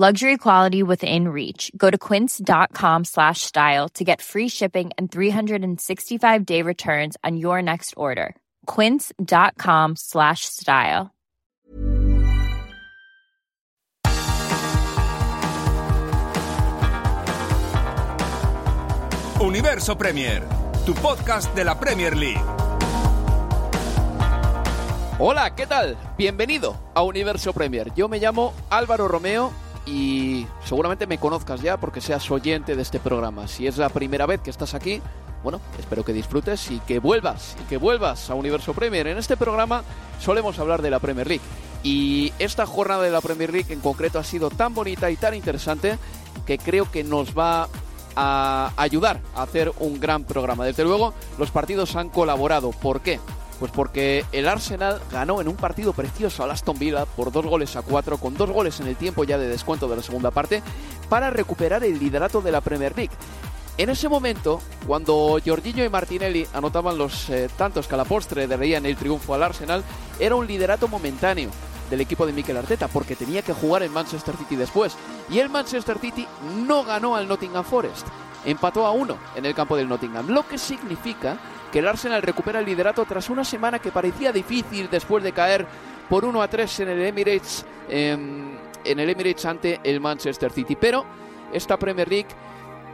Luxury quality within reach. Go to quince.com slash style to get free shipping and 365 day returns on your next order. Quince.com slash style. Universo Premier, tu podcast de la Premier League. Hola, ¿qué tal? Bienvenido a Universo Premier. Yo me llamo Álvaro Romeo y seguramente me conozcas ya porque seas oyente de este programa. Si es la primera vez que estás aquí, bueno, espero que disfrutes y que vuelvas, y que vuelvas a Universo Premier. En este programa solemos hablar de la Premier League. Y esta jornada de la Premier League en concreto ha sido tan bonita y tan interesante que creo que nos va a ayudar a hacer un gran programa. Desde luego, los partidos han colaborado. ¿Por qué? Pues porque el Arsenal ganó en un partido precioso al Aston Villa por dos goles a cuatro, con dos goles en el tiempo ya de descuento de la segunda parte, para recuperar el liderato de la Premier League. En ese momento, cuando Jorginho y Martinelli anotaban los eh, tantos que a la postre darían el triunfo al Arsenal, era un liderato momentáneo del equipo de Mikel Arteta, porque tenía que jugar en Manchester City después. Y el Manchester City no ganó al Nottingham Forest, empató a uno en el campo del Nottingham, lo que significa que el Arsenal recupera el liderato tras una semana que parecía difícil después de caer por 1 a 3 en el Emirates, em, en el Emirates ante el Manchester City. Pero esta Premier League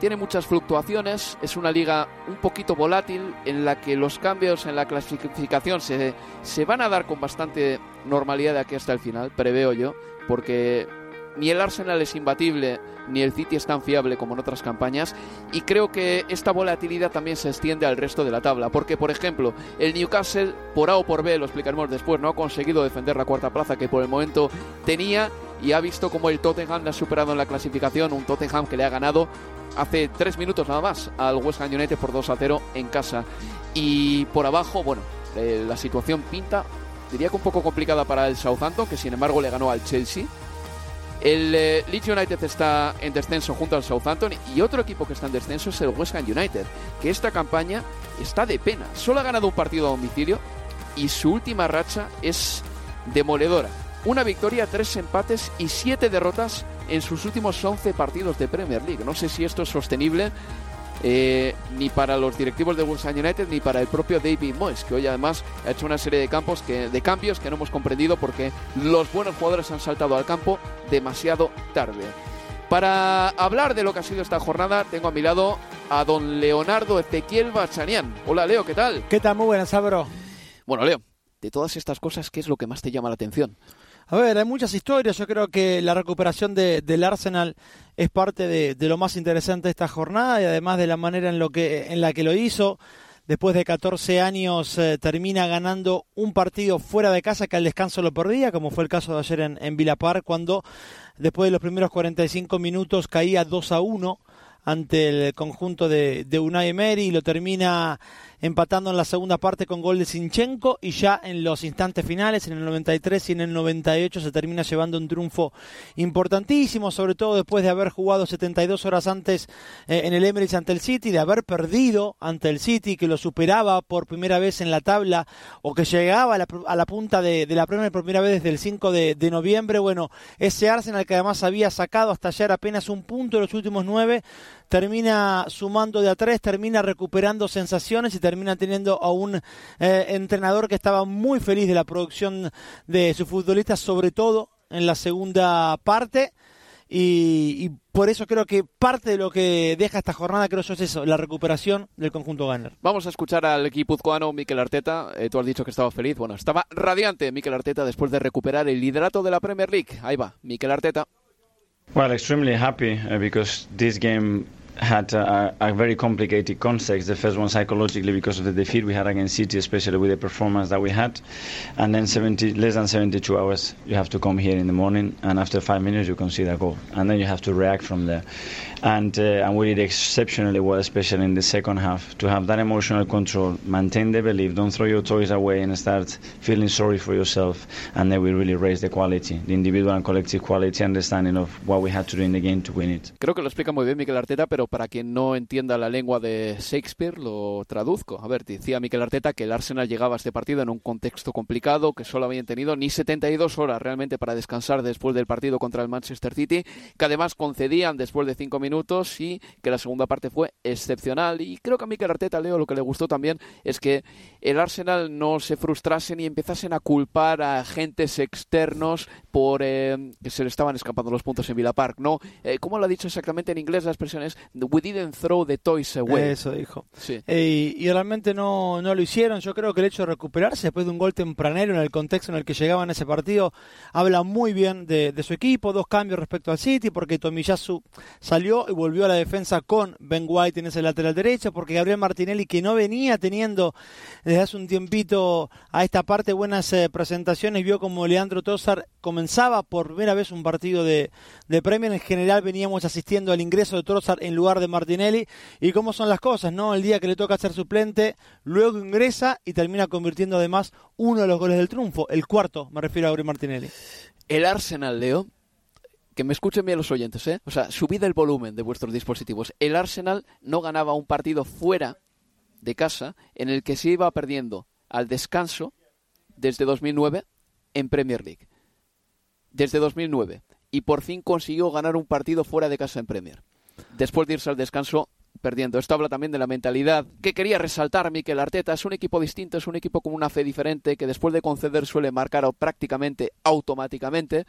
tiene muchas fluctuaciones, es una liga un poquito volátil en la que los cambios en la clasificación se, se van a dar con bastante normalidad de aquí hasta el final, preveo yo, porque ni el Arsenal es imbatible, ni el City es tan fiable como en otras campañas, y creo que esta volatilidad también se extiende al resto de la tabla, porque por ejemplo, el Newcastle, por A o por B, lo explicaremos después, no ha conseguido defender la cuarta plaza que por el momento tenía, y ha visto como el Tottenham le ha superado en la clasificación, un Tottenham que le ha ganado hace tres minutos nada más al West Ham United por 2 a 0 en casa. Y por abajo, bueno, eh, la situación pinta, diría que un poco complicada para el Southampton, que sin embargo le ganó al Chelsea. El eh, Leeds United está en descenso junto al Southampton y otro equipo que está en descenso es el West United, que esta campaña está de pena. Solo ha ganado un partido a domicilio y su última racha es demoledora. Una victoria, tres empates y siete derrotas en sus últimos 11 partidos de Premier League. No sé si esto es sostenible eh, ni para los directivos de Ham United ni para el propio David Moyes, que hoy además ha hecho una serie de, campos que, de cambios que no hemos comprendido porque los buenos jugadores han saltado al campo demasiado tarde. Para hablar de lo que ha sido esta jornada, tengo a mi lado a don Leonardo Ezequiel Bachanian. Hola Leo, ¿qué tal? ¿Qué tal? Muy buenas, Álvaro. Bueno, Leo, de todas estas cosas, ¿qué es lo que más te llama la atención? A ver, hay muchas historias. Yo creo que la recuperación de, del Arsenal es parte de, lo más interesante de esta jornada y además de la manera en, lo que, en la que lo hizo. Después de 14 años eh, termina ganando un partido fuera de casa que al descanso lo perdía, como fue el caso de ayer en, en Villa Park, cuando después de los primeros 45 minutos caía 2 a 1 ante el conjunto de, de Unai Emery y lo termina empatando en la segunda parte con gol de Sinchenko y ya en los instantes finales, en el 93 y en el 98, se termina llevando un triunfo importantísimo, sobre todo después de haber jugado 72 horas antes eh, en el Emirates ante el City, de haber perdido ante el City, que lo superaba por primera vez en la tabla o que llegaba a la, punta de, la Premier por primera vez desde el 5 de, de, noviembre. Bueno, ese Arsenal que además había sacado hasta ayer apenas un punto de los últimos nueve, termina sumando de a tres, termina recuperando sensaciones y termina teniendo a un eh, entrenador que estaba muy feliz de la producción de sus futbolistas, sobre todo en la segunda parte. y, por eso creo que parte de lo que deja esta jornada, creo yo, es eso, la recuperación del conjunto Gunner. Vamos a escuchar al guipuzcoano Mikel Arteta. Eh, tú has dicho que estaba feliz. Bueno, estaba radiante Mikel Arteta después de recuperar el liderato de la Premier League. Ahí va, Mikel Arteta. Well, extremely happy uh, because this game had a, a, very complicated context. The first one psychologically because of the defeat we had against City, especially with the performance that we had, and then 70, less than 72 hours you have to come here in the morning, and after five minutes you concede a goal, and then you have to react from there. And, uh, and we did exceptionally well, especially in the second half, to have that emotional control, maintain the belief, don't throw your toys away and start feeling sorry for yourself, and then we really raised the quality, the individual and collective quality, understanding of what we had to do in the game to win it. Creo que lo explica muy bien Mikel Arteta, pero para quien no entienda la lengua de Shakespeare, lo traduzco. A ver, decía Mikel Arteta que el Arsenal llegaba a este partido en un contexto complicado, que solo habían tenido ni 72 horas realmente para descansar después del partido contra el Manchester City, que además concedían después de cinco minutos minutos y que la segunda parte fue excepcional. Y creo que a Mikel Arteta, Leo, lo que le gustó también es que el Arsenal no se frustrase ni empezasen a culpar a agentes externos por eh, que se le estaban escapando los puntos en Villa Park, ¿no? Eh, ¿Cómo lo ha dicho exactamente en inglés la expresión es We didn't throw the toys away. Eso dijo. Sí. Eh, y, realmente no, no lo hicieron. Yo creo que el hecho de recuperarse después de un gol tempranero en el contexto en el que llegaban a ese partido habla muy bien de, de su equipo. Dos cambios respecto al City porque Tomiyasu salió y volvió a la defensa con Ben White en ese lateral derecho, porque Gabriel Martinelli, que no venía teniendo desde hace un tiempito a esta parte buenas eh, presentaciones, vio como Leandro Tosar comenzaba por primera vez un partido de, de Premier. En general veníamos asistiendo al ingreso de Trossard en lugar de Martinelli. Y cómo son las cosas, ¿no? El día que le toca ser suplente, luego ingresa y termina convirtiendo además uno de los goles del triunfo, el cuarto, me refiero a Gabriel Martinelli. El Arsenal, Leo, que me escuchen bien los oyentes, ¿eh? O sea, subid el volumen de vuestros dispositivos. El Arsenal no ganaba un partido fuera de casa en el que se iba perdiendo al descanso desde 2009 en Premier League. Desde 2009. Y por fin consiguió ganar un partido fuera de casa en Premier. Después de irse al descanso perdiendo. Esto habla también de la mentalidad que quería resaltar Mikel Arteta. Es un equipo distinto, es un equipo con una fe diferente que después de conceder suele marcar prácticamente automáticamente.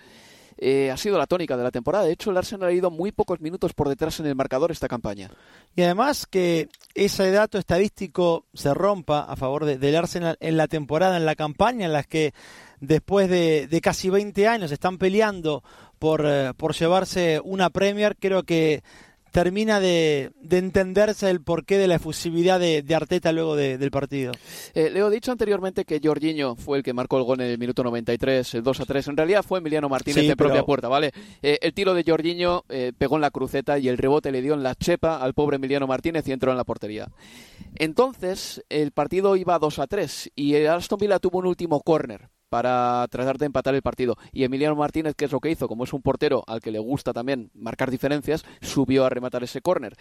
Eh, ha sido la tónica de la temporada. De hecho, el Arsenal ha ido muy pocos minutos por detrás en el marcador esta campaña. Y además que ese dato estadístico se rompa a favor del Arsenal en la temporada, en la campaña en la que después de, casi 20 años están peleando por, eh, por llevarse una Premier, creo que termina de, entenderse el porqué de la efusividad de, Arteta luego del partido. Eh, le he dicho anteriormente que Jorginho fue el que marcó el gol en el minuto 93, el 2 a 3. En realidad fue Emiliano Martínez de propia puerta, ¿vale? Eh, el tiro de Jorginho eh, pegó en la cruceta y el rebote le dio en la chepa al pobre Emiliano Martínez y entró en la portería. Entonces, el partido iba 2 a 3 y el Aston Villa tuvo un último córner para tratar de empatar el partido. Y Emiliano Martínez, ¿qué es lo que hizo? Como es un portero al que le gusta también marcar diferencias, subió a rematar ese córner.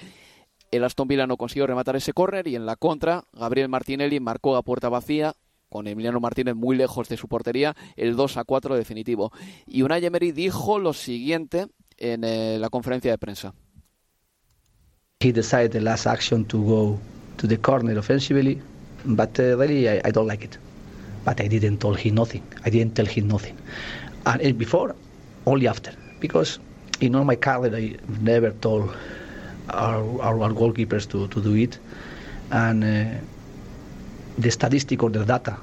El Aston Villa no consiguió rematar ese córner y en la contra, Gabriel Martinelli marcó a puerta vacía con Emiliano Martínez muy lejos de su portería, el 2 a 4 definitivo. Y Unai Emery dijo lo siguiente en eh, la conferencia de prensa. He decided the last action to go to the corner offensively, but uh, really I don't like it. But I didn't tell him nothing. I didn't tell him nothing. And before, only after, because in all my career I never told our, our, our goalkeepers to, to do it, and uh, the statistic or the data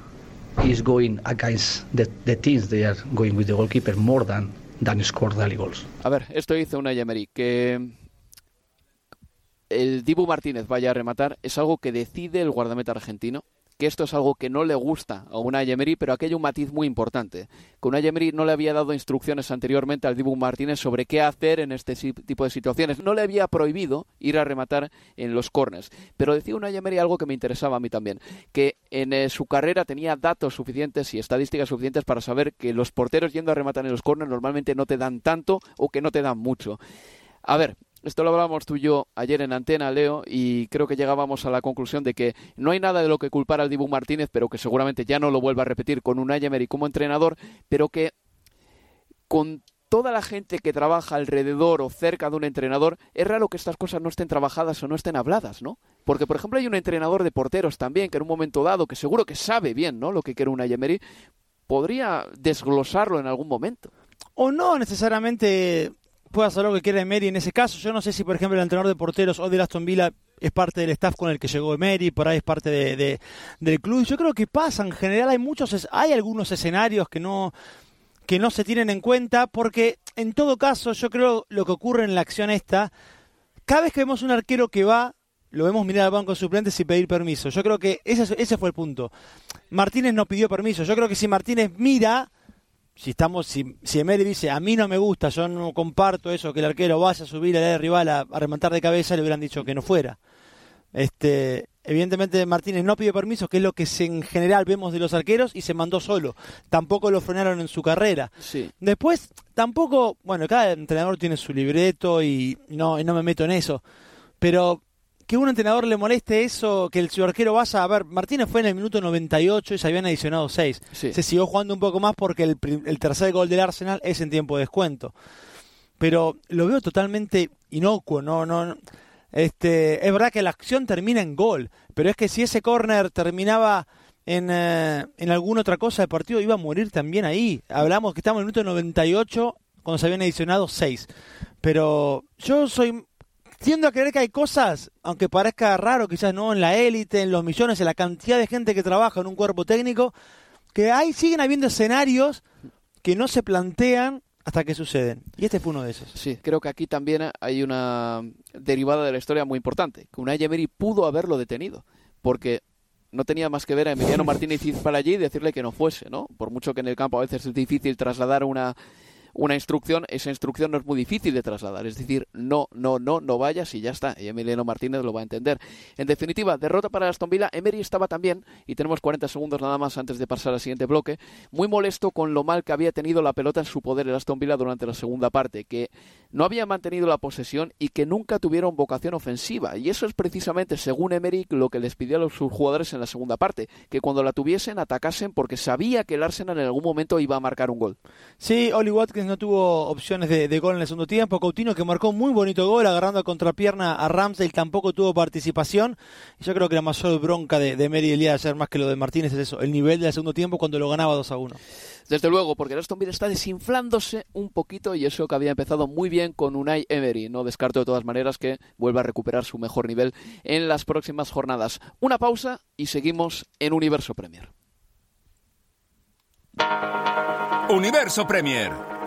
is going against the, the teams they are going with the goalkeeper more than than score daily goals. A ver, esto hizo una Emery que el Dibu Martínez vaya a rematar es algo que decide el guardameta argentino que esto es algo que no le gusta a una Emery, pero aquí hay un matiz muy importante, que una Emery no le había dado instrucciones anteriormente al Dibu Martínez sobre qué hacer en este tipo de situaciones, no le había prohibido ir a rematar en los corners, pero decía una Emery algo que me interesaba a mí también, que en eh, su carrera tenía datos suficientes y estadísticas suficientes para saber que los porteros yendo a rematar en los corners normalmente no te dan tanto o que no te dan mucho. A ver, esto lo hablábamos tú y yo ayer en antena, Leo, y creo que llegábamos a la conclusión de que no hay nada de lo que culpar al Dibu Martínez, pero que seguramente ya no lo vuelva a repetir con un Emery como entrenador, pero que con toda la gente que trabaja alrededor o cerca de un entrenador, es raro que estas cosas no estén trabajadas o no estén habladas, ¿no? Porque, por ejemplo, hay un entrenador de porteros también que en un momento dado, que seguro que sabe bien, ¿no? Lo que quiere un Emery, podría desglosarlo en algún momento. O no necesariamente puede hacer lo que quiera Emery en ese caso. Yo no sé si, por ejemplo, el entrenador de porteros o de Aston Villa es parte del staff con el que llegó Emery, por ahí es parte de, del club. Yo creo que pasa, en general hay muchos, hay algunos escenarios que no que no se tienen en cuenta, porque en todo caso yo creo lo que ocurre en la acción esta, cada vez que vemos un arquero que va, lo vemos mirar al banco de suplentes y pedir permiso. Yo creo que ese, ese fue el punto. Martínez no pidió permiso. Yo creo que si Martínez mira, si estamos, si, si Emery dice a mí no me gusta, yo no comparto eso, que el arquero vaya a subir al rival a, a rematar de cabeza, le hubieran dicho que no fuera. Este, evidentemente Martínez no pidió permiso, que es lo que en general vemos de los arqueros, y se mandó solo. Tampoco lo frenaron en su carrera. Sí. Después, tampoco, bueno, cada entrenador tiene su libreto y no, no me meto en eso. Pero que un entrenador le moleste eso, que el su arquero vaya a ver, Martínez fue en el minuto 98 y se habían adicionado 6. Se siguió jugando un poco más porque el, el tercer gol del Arsenal es en tiempo de descuento. Pero lo veo totalmente inocuo, no, no, este, es verdad que la acción termina en gol, pero es que si ese córner terminaba en, eh, en alguna otra cosa, el partido iba a morir también ahí. Hablamos que estamos en el minuto 98 cuando se habían adicionado 6. Pero yo soy tiendo a creer que hay cosas, aunque parezca raro, quizás no en la élite, en los millones, en la cantidad de gente que trabaja en un cuerpo técnico, que hay siguen habiendo escenarios que no se plantean hasta que suceden. Y este fue uno de esos. Sí, creo que aquí también hay una derivada de la historia muy importante, que Unai Emery pudo haberlo detenido, porque no tenía más que ver a Emiliano Martínez para allí y decirle que no fuese, ¿no? Por mucho que en el campo a veces es difícil trasladar una una instrucción, esa instrucción no es muy difícil de trasladar. Es decir, no, no, no, no vayas y ya está. Y Emiliano Martínez lo va a entender. En definitiva, derrota para Aston Villa. Emery estaba también, y tenemos 40 segundos nada más antes de pasar al siguiente bloque, muy molesto con lo mal que había tenido la pelota en su poder el Aston Villa durante la segunda parte, que no había mantenido la posesión y que nunca tuvieron vocación ofensiva. Y eso es precisamente, según Emery, lo que les pidió a los jugadores en la segunda parte, que cuando la tuviesen atacasen porque sabía que el Arsenal en algún momento iba a marcar un gol. Sí, Oli no tuvo opciones de, gol en el segundo tiempo. Coutinho que marcó muy bonito gol agarrando a contrapierna a Ramsey tampoco tuvo participación. Yo creo que la mayor bronca de, de Mary el día de ayer más que lo de Martínez es eso, el nivel del segundo tiempo cuando lo ganaba 2 a 1. Desde luego, porque el Aston Villa está desinflándose un poquito y eso que había empezado muy bien con Unai Emery. No descarto de todas maneras que vuelva a recuperar su mejor nivel en las próximas jornadas. Una pausa y seguimos en Universo Premier. Universo Premier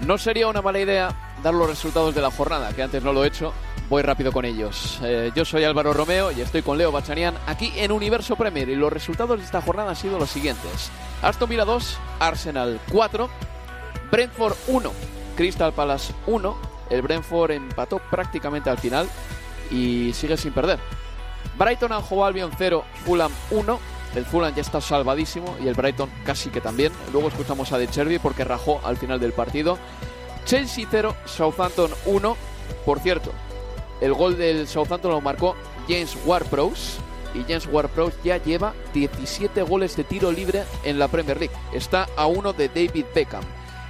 No sería una mala idea dar los resultados de la jornada, que antes no lo he hecho. Voy rápido con ellos. Eh, yo soy Álvaro Romeo y estoy con Leo Bachanian aquí en Universo Premier. Y los resultados de esta jornada han sido los siguientes: Aston Villa 2, Arsenal 4, Brentford 1, Crystal Palace 1. El Brentford empató prácticamente al final y sigue sin perder. Brighton and Albion 0, Fulham 1. El Fulham ya está salvadísimo y el Brighton casi que también. Luego escuchamos a De Cherby porque rajó al final del partido. Chelsea 0, Southampton 1. Por cierto, el gol del Southampton lo marcó James Ward-Prowse y James Ward-Prowse ya lleva 17 goles de tiro libre en la Premier League. Está a uno de David Beckham.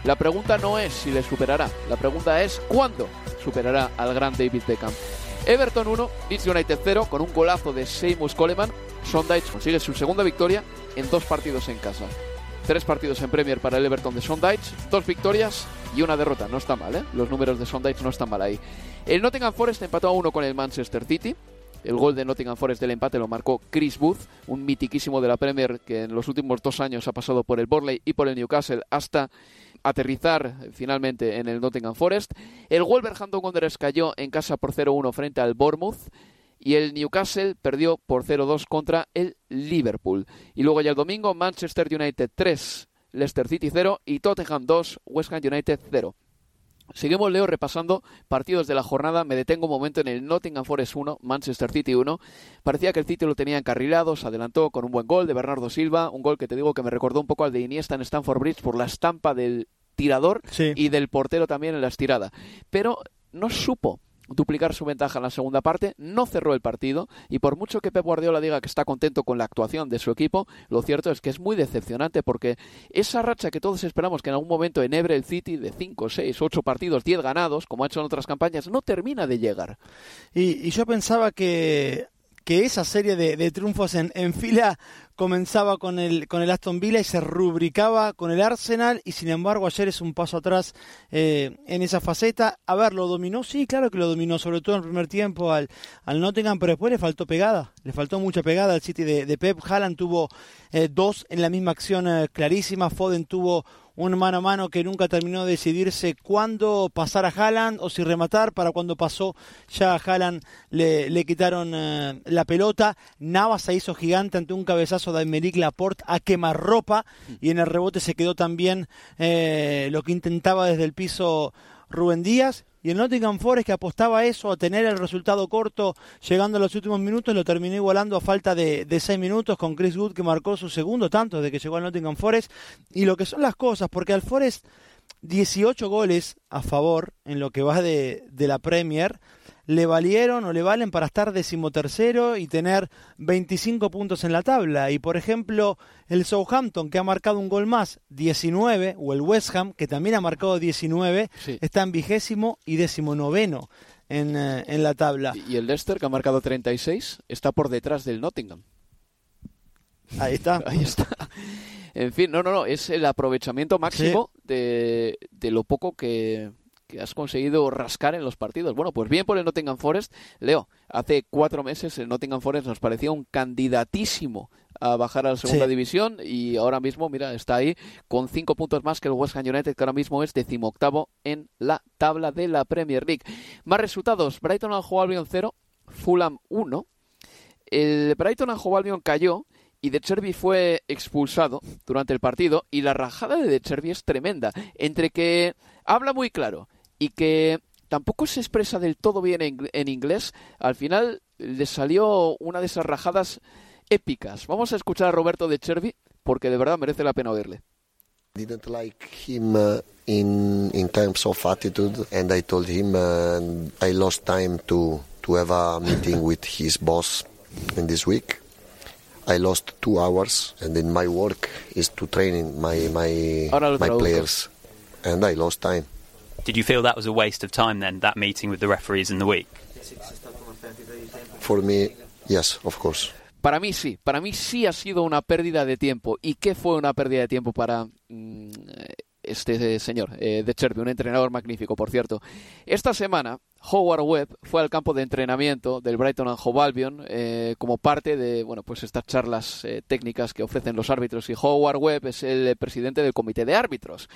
La pregunta no es si le superará, la pregunta es cuándo superará al gran David Beckham. Everton 1, Leeds United 0 con un golazo de Seamus Coleman. Sondage consigue su segunda victoria en dos partidos en casa. Tres partidos en Premier para el Everton de Sondage, dos victorias y una derrota. No está mal, ¿eh? Los números de Sondage no están mal ahí. El Nottingham Forest empató a uno con el Manchester City. El gol de Nottingham Forest del empate lo marcó Chris Booth, un mitiquísimo de la Premier que en los últimos dos años ha pasado por el Borley y por el Newcastle hasta aterrizar finalmente en el Nottingham Forest. El Wolverhampton Wanderers cayó en casa por 0-1 frente al Bournemouth y el Newcastle perdió por 0-2 contra el Liverpool. Y luego ya el domingo Manchester United 3, Leicester City 0 y Tottenham 2, West Ham United 0. Seguimos, Leo, repasando partidos de la jornada. Me detengo un momento en el Nottingham Forest 1, Manchester City 1. Parecía que el City lo tenía encarrilado, se adelantó con un buen gol de Bernardo Silva, un gol que te digo que me recordó un poco al de Iniesta en Stamford Bridge por la estampa del tirador y del portero también en la estirada. Pero no supo duplicar su ventaja en la segunda parte, no cerró el partido y por mucho que Pep Guardiola diga que está contento con la actuación de su equipo, lo cierto es que es muy decepcionante porque esa racha que todos esperamos que en algún momento enebre el City de 5, 6, 8 partidos, 10 ganados, como ha hecho en otras campañas, no termina de llegar. Y, y yo pensaba que que esa serie de, triunfos en, fila comenzaba con el, con el Aston Villa y se rubricaba con el Arsenal y sin embargo ayer es un paso atrás eh, en esa faceta. A ver, ¿lo dominó? Sí, claro que lo dominó, sobre todo en el primer tiempo al, al Nottingham, pero después le faltó pegada, le faltó mucha pegada al City de, de Pep. Haaland tuvo eh, dos en la misma acción eh, clarísima, Foden tuvo un mano a mano que nunca terminó de decidirse cuándo pasar a Haaland o si rematar. Para cuando pasó ya a Haaland le, le quitaron eh, la pelota. Navas se hizo gigante ante un cabezazo de Aymeric Laporte a quemarropa y en el rebote se quedó también eh, lo que intentaba desde el piso Rubén Díaz. Y el Nottingham Forest que apostaba a eso, a tener el resultado corto llegando a los últimos minutos, lo terminó igualando a falta de, seis minutos con Chris Wood que marcó su segundo tanto desde que llegó al Nottingham Forest. Y lo que son las cosas, porque al Forest 18 goles a favor en lo que va de la Premier le valieron o le valen para estar decimotercero y tener 25 puntos en la tabla. Y por ejemplo, el Southampton, que ha marcado un gol más, 19, o el West Ham, que también ha marcado 19, sí. está en vigésimo y decimonoveno en, eh, en la tabla. Y el Leicester, que ha marcado 36, está por detrás del Nottingham. Ahí está. Ahí está. En fin, no, no, no, es el aprovechamiento máximo sí. de, de lo poco que, que has conseguido rascar en los partidos. Bueno, pues bien por el Nottingham Forest. Leo, hace cuatro meses el Nottingham Forest nos parecía un candidatísimo a bajar a la segunda sí. división y ahora mismo, mira, está ahí con cinco puntos más que el West Ham United, que ahora mismo es decimoctavo en la tabla de la Premier League. Más resultados, Brighton al Albion 0, Fulham 1. El Brighton al Albion cayó y De Cherby fue expulsado durante el partido y la rajada de De Cherby es tremenda. Entre que habla muy claro y que tampoco se expresa del todo bien en, en, inglés, al final le salió una de esas rajadas épicas. Vamos a escuchar a Roberto de Cherby porque de verdad merece la pena oírle. Didn't like him uh, in in terms of attitude, and I told him uh, I lost time to to have a meeting with his boss in this week. I lost two hours, and in my work is to training my my my players, and I lost time. Did you feel that was a waste of time then, that meeting with the referees in the week? For me, yes, of course. Para mí sí, para mí sí ha sido una pérdida de tiempo. ¿Y qué fue una pérdida de tiempo para mmm, este señor, eh, de Cherby, un entrenador magnífico, por cierto? Esta semana, Howard Webb fue al campo de entrenamiento del Brighton and Hove Albion eh, como parte de bueno, pues estas charlas eh, técnicas que ofrecen los árbitros. Y Howard Webb es el presidente del comité de árbitros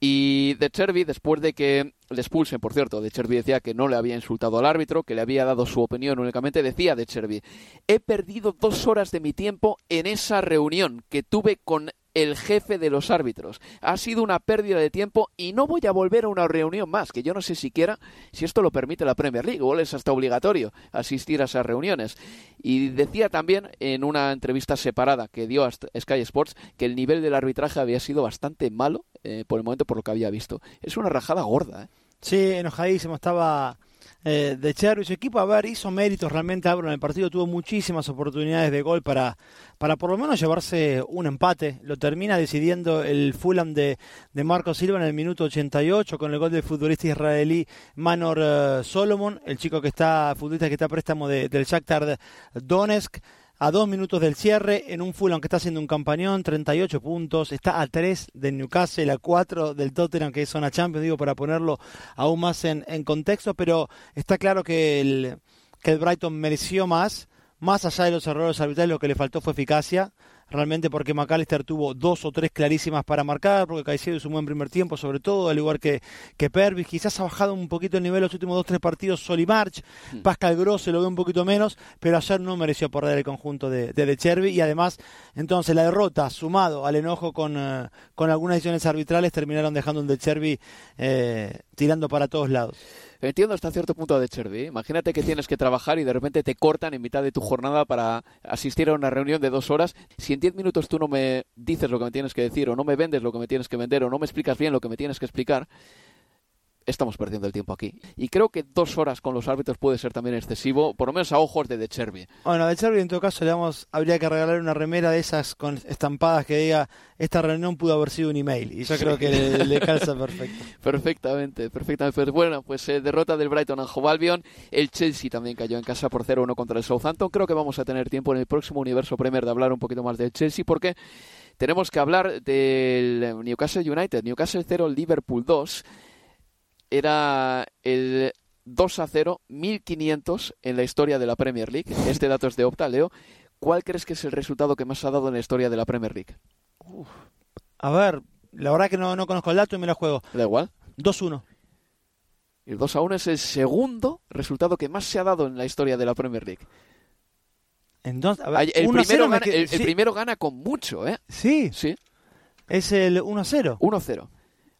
Y De Cherby, después de que le expulsen, por cierto, De Cherby decía que no le había insultado al árbitro, que le había dado su opinión únicamente, decía De Cherby, he perdido dos horas de mi tiempo en esa reunión que tuve con el jefe de los árbitros. Ha sido una pérdida de tiempo y no voy a volver a una reunión más, que yo no sé siquiera si esto lo permite la Premier League, o es hasta obligatorio asistir a esas reuniones. Y decía también en una entrevista separada que dio a Sky Sports que el nivel del arbitraje había sido bastante malo eh, por el momento por lo que había visto. Es una rajada gorda. ¿eh? Sí, enojadísimo, estaba eh, de Cherry. Su equipo, a ver, hizo méritos realmente. Abro en el partido tuvo muchísimas oportunidades de gol para, para por lo menos llevarse un empate. Lo termina decidiendo el Fulham de, de Silva en el minuto 88 con el gol del futbolista israelí Manor eh, Solomon, el chico que está, futbolista que está a préstamo del Shakhtar Donetsk a dos minutos del cierre en un Fulham que está haciendo un campañón, 38 puntos, está a tres del Newcastle, a cuatro del Tottenham que es zona Champions, digo para ponerlo aún más en, contexto, pero está claro que el, que el Brighton mereció más, más allá de los errores arbitrales lo que le faltó fue eficacia, realmente porque McAllister tuvo dos o tres clarísimas para marcar, porque Caicedo un buen primer tiempo, sobre todo, al igual que, que Pervis, quizás ha bajado un poquito el nivel los últimos dos tres partidos Solimarch, mm. Pascal Gross se lo ve un poquito menos, pero ayer no mereció perder el conjunto de, de, Cherby y además, entonces la derrota, sumado al enojo con, eh, con algunas decisiones arbitrales, terminaron dejando un De Cherby eh, tirando para todos lados. Entiendo hasta cierto punto de Cherby. Imagínate que tienes que trabajar y de repente te cortan en mitad de tu jornada para asistir a una reunión de dos horas. Si en diez minutos tú no me dices lo que me tienes que decir, o no me vendes lo que me tienes que vender, o no me explicas bien lo que me tienes que explicar, estamos perdiendo el tiempo aquí. Y creo que dos horas con los árbitros puede ser también excesivo, por lo menos a ojos de De Cherby. Bueno, De Cherby en todo caso le habría que regalar una remera de esas con estampadas que diga esta reunión pudo haber sido un email. Y yo creo que le, calza perfecto. perfectamente, perfectamente. Bueno, pues eh, derrota del Brighton a Albion. El Chelsea también cayó en casa por 0-1 contra el Southampton. Creo que vamos a tener tiempo en el próximo Universo Premier de hablar un poquito más del Chelsea porque tenemos que hablar del Newcastle United. Newcastle 0, Liverpool 2 era el 2 a 0, 1500 en la historia de la Premier League. Este dato es de Opta, Leo. ¿Cuál crees que es el resultado que más ha dado en la historia de la Premier League? A ver, la verdad que no, no conozco el dato y me lo juego. Da igual. 2-1. El 2 a 1 es el segundo resultado que más se ha dado en la historia de la Premier League. Entonces, el, primero gana, el, primero gana, con mucho, ¿eh? Sí. Sí. Es el 1-0. 1-0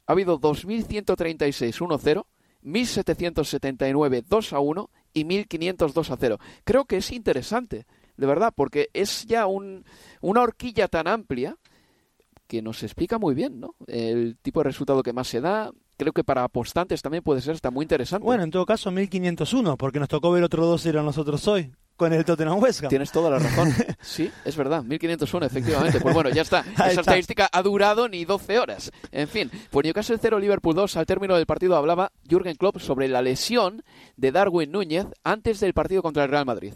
ha habido 2.136 1-0, 1.779 2-1 y 1.500 2-0. Creo que es interesante, de verdad, porque es ya un, una horquilla tan amplia que nos explica muy bien, ¿no? El tipo de resultado que más se da. Creo que para apostantes también puede ser está muy interesante. Bueno, en todo caso 1501, porque nos tocó ver otro 2-0 a nosotros hoy con el Tottenham Huesca. Tienes toda la razón. Sí, es verdad. 1501, efectivamente. Pues bueno, ya está. Esa estadística ha durado ni 12 horas. En fin, pues Newcastle 0, Liverpool 2. Al término del partido hablaba Jürgen Klopp sobre la lesión de Darwin Núñez antes del partido contra el Real Madrid.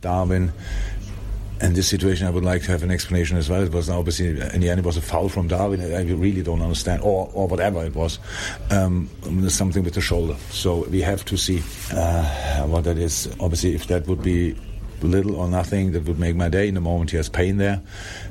Darwin And this situation, I would like to have an explanation as well. It was obviously, in the end, it was a foul from Darwin. I really don't understand, or, or whatever it was. Um, something with the shoulder. So we have to see uh, what that is. Obviously, if that would be little or nothing that would make my day. In the moment he has pain there,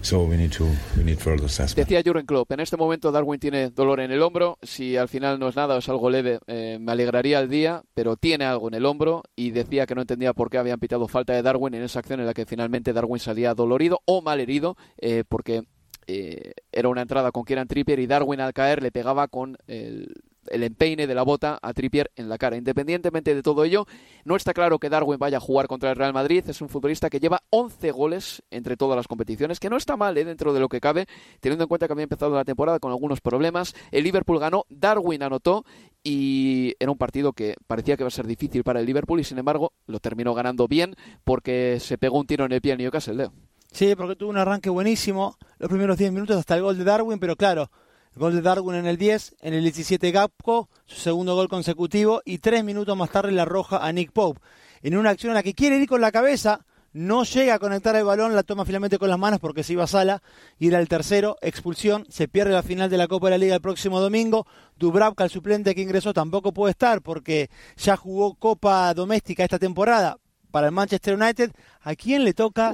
so we need to we need further assessment. Decía Jurgen Klopp, en este momento Darwin tiene dolor en el hombro. Si al final no es nada o es algo leve, eh, me alegraría el día, pero tiene algo en el hombro y decía que no entendía por qué habían pitado falta de Darwin en esa acción en la que finalmente Darwin salía dolorido o mal herido, eh, porque eh, era una entrada con Kieran Trippier y Darwin al caer le pegaba con el el empeine de la bota a Trippier en la cara. Independientemente de todo ello, no está claro que Darwin vaya a jugar contra el Real Madrid. Es un futbolista que lleva 11 goles entre todas las competiciones, que no está mal ¿eh? dentro de lo que cabe, teniendo en cuenta que había empezado la temporada con algunos problemas. El Liverpool ganó, Darwin anotó y era un partido que parecía que iba a ser difícil para el Liverpool y sin embargo lo terminó ganando bien porque se pegó un tiro en el pie al Newcastle, Leo. Sí, porque tuvo un arranque buenísimo los primeros 10 minutos hasta el gol de Darwin, pero claro, Gol de Darwin en el 10, en el 17 Gapco, su segundo gol consecutivo y tres minutos más tarde la roja a Nick Pope. En una acción en la que quiere ir con la cabeza, no llega a conectar el balón, la toma finalmente con las manos porque se iba a sala y era el tercero, expulsión, se pierde la final de la Copa de la Liga el próximo domingo. Dubravka, el suplente que ingresó, tampoco puede estar porque ya jugó Copa Doméstica esta temporada, para el Manchester United. ¿A quién le toca?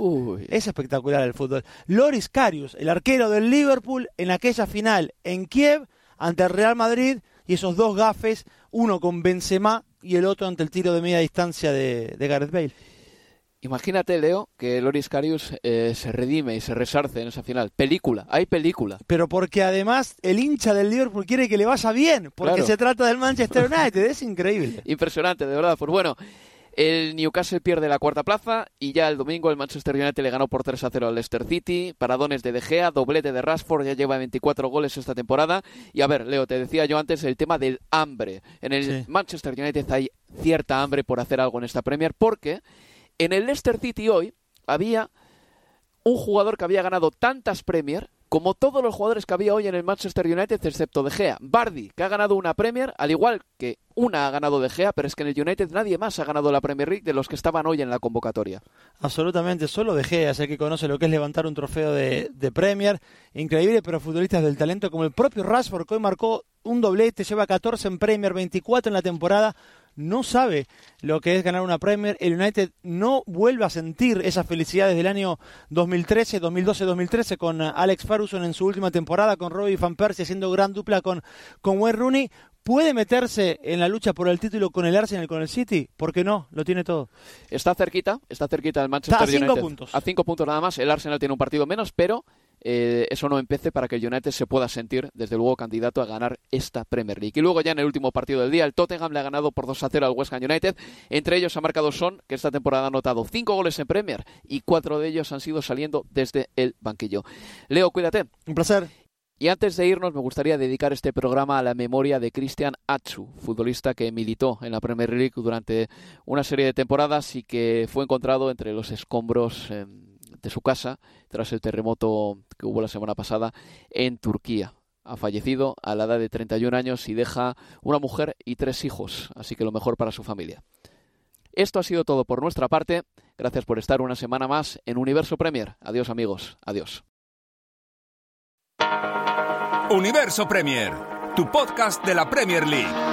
Es espectacular el fútbol. Loris Karius, el arquero del Liverpool, en aquella final en Kiev, ante el Real Madrid y esos dos gafes, uno con Benzema y el otro ante el tiro de media distancia de, de Gareth Bale. Imagínate, Leo, que Loris Karius eh, se redime y se resarce en esa final. Película, hay película. Pero porque además el hincha del Liverpool quiere que le vaya bien, porque Claro. se trata del Manchester United, es increíble. Impresionante, de verdad. Pues bueno, el Newcastle pierde la cuarta plaza y ya el domingo el Manchester United le ganó por 3 a 0 al Leicester City. Paradones de De Gea, doblete de Rashford, ya lleva 24 goles esta temporada. Y a ver, Leo, te decía yo antes el tema del hambre. En el Sí. Manchester United hay cierta hambre por hacer algo en esta Premier porque en el Leicester City hoy había un jugador que había ganado tantas Premier como todos los jugadores que había hoy en el Manchester United, excepto De Gea. Bardi, que ha ganado una Premier, al igual que una ha ganado De Gea, pero es que en el United nadie más ha ganado la Premier League de los que estaban hoy en la convocatoria. Absolutamente, solo De Gea es que conoce lo que es levantar un trofeo de, de Premier. Increíble, pero futbolistas del talento como el propio Rashford, que hoy marcó un doblete, lleva 14 en Premier, 24 en la temporada. No sabe lo que es ganar una Premier. El United no vuelve a sentir esa felicidad desde el año 2013, 2012, 2013 con eh, Alex Ferguson en su última temporada, con Robbie Van Persie haciendo gran dupla con, con Wayne Rooney. ¿Puede meterse en la lucha por el título con el Arsenal, con el City? ¿Por qué no? Lo tiene todo. Está cerquita, está cerquita el Manchester Está a cinco puntos. A cinco puntos nada más. El Arsenal tiene un partido menos, pero eh, eso no empece para que el United se pueda sentir, desde luego, candidato a ganar esta Premier League. Y luego ya en el último partido del día, el Tottenham le ha ganado por 2 a 0 al West Ham United. Entre ellos ha marcado Son, que esta temporada ha anotado cinco goles en Premier y cuatro de ellos han sido saliendo desde el banquillo. Leo, cuídate. Un placer. Y antes de irnos, me gustaría dedicar este programa a la memoria de Christian Atsu, futbolista que militó en la Premier League durante una serie de temporadas y que fue encontrado entre los escombros eh, de su casa tras el terremoto que hubo la semana pasada en Turquía. Ha fallecido a la edad de 31 años y deja una mujer y tres hijos, así que lo mejor para su familia. Esto ha sido todo por nuestra parte. Gracias por estar una semana más en Universo Premier. Adiós amigos. Adiós. Universo Premier, tu podcast de la Premier League.